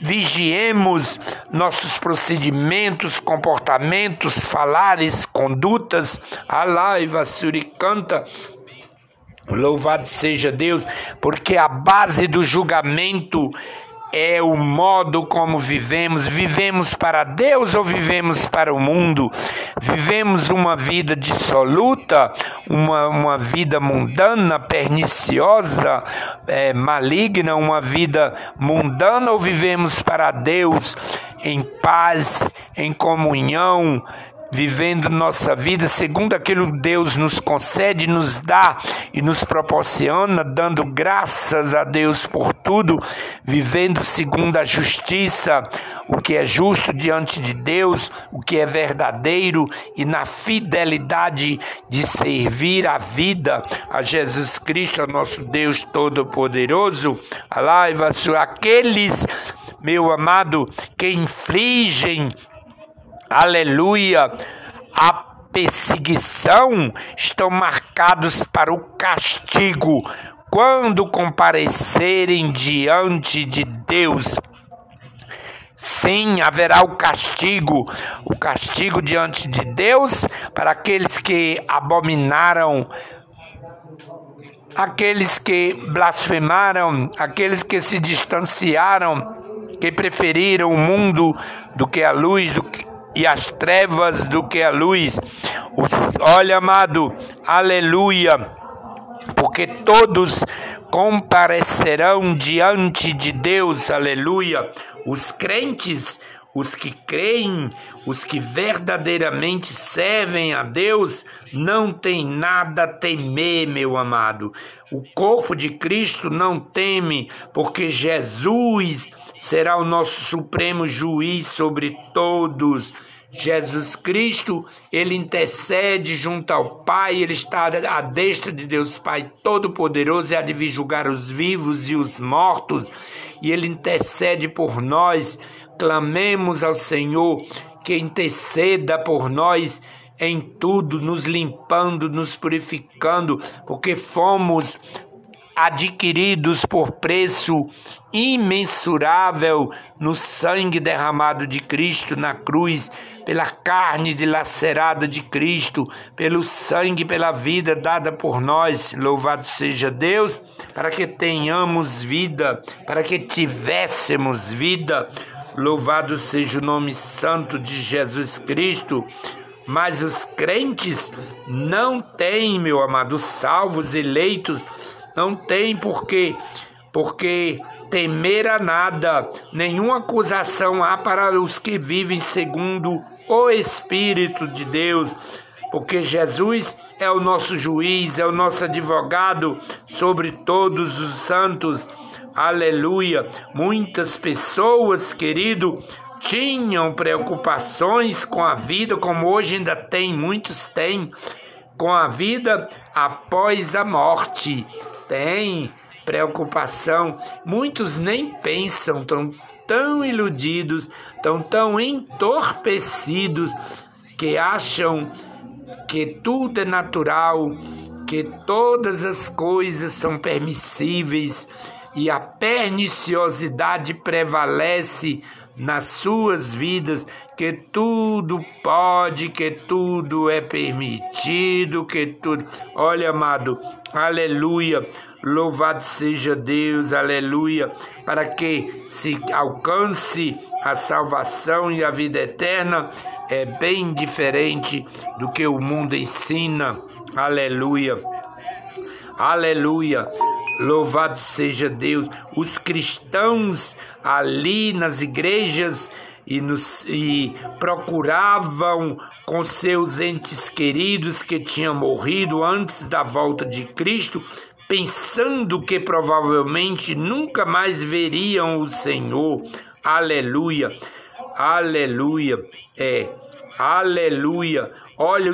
vigiemos nossos procedimentos, comportamentos, falares, condutas. Alaiva, suricanta. Louvado seja Deus, porque a base do julgamento é o modo como vivemos. Vivemos para Deus ou vivemos para o mundo? Vivemos uma vida dissoluta, uma, uma vida mundana, perniciosa, é, maligna, uma vida mundana ou vivemos para Deus em paz, em comunhão, vivendo nossa vida segundo aquilo que Deus nos concede, nos dá e nos proporciona, dando graças a Deus por tudo, vivendo segundo a justiça, o que é justo diante de Deus, o que é verdadeiro e na fidelidade de servir a vida a Jesus Cristo, nosso Deus Todo-Poderoso. Alaiva-se aqueles, meu amado, que infligem aleluia, a perseguição estão marcados para o castigo quando comparecerem diante de Deus. Sim, haverá o castigo, o castigo diante de Deus para aqueles que abominaram, aqueles que blasfemaram, aqueles que se distanciaram, que preferiram o mundo do que a luz, do que, e as trevas do que a luz. Olha, amado, aleluia, porque todos comparecerão diante de Deus, aleluia. Os crentes, os que creem, os que verdadeiramente servem a Deus, não tem nada a temer, meu amado. O corpo de Cristo não teme, porque Jesus será o nosso supremo juiz sobre todos. Jesus Cristo, ele intercede junto ao Pai, ele está à destra de Deus Pai Todo-Poderoso e há de vir julgar os vivos e os mortos, e ele intercede por nós. Clamemos ao Senhor que interceda por nós em tudo, nos limpando, nos purificando, porque fomos adquiridos por preço imensurável no sangue derramado de Cristo na cruz, pela carne dilacerada de Cristo, pelo sangue, pela vida dada por nós. Louvado seja Deus, para que tenhamos vida, para que tivéssemos vida. Louvado seja o nome santo de Jesus Cristo. Mas os crentes não têm, meu amado, salvos, eleitos, não tem porquê, porque temer a nada, nenhuma acusação há para os que vivem segundo o Espírito de Deus, porque Jesus é o nosso juiz, é o nosso advogado sobre todos os santos. Aleluia! Muitas pessoas, querido, tinham preocupações com a vida, como hoje ainda tem, muitos têm, com a vida após a morte. Tem preocupação, muitos nem pensam, estão tão iludidos, estão tão entorpecidos que acham que tudo é natural, que todas as coisas são permissíveis e a perniciosidade prevalece nas suas vidas que tudo pode, que tudo é permitido, que tudo. Olha, amado, aleluia. Louvado seja Deus, aleluia, para que se alcance a salvação e a vida eterna, é bem diferente do que o mundo ensina, aleluia, aleluia. Louvado seja Deus. Os cristãos ali nas igrejas e, nos, e procuravam com seus entes queridos que tinham morrido antes da volta de Cristo, pensando que provavelmente nunca mais veriam o Senhor. Aleluia, aleluia, é, aleluia. Olha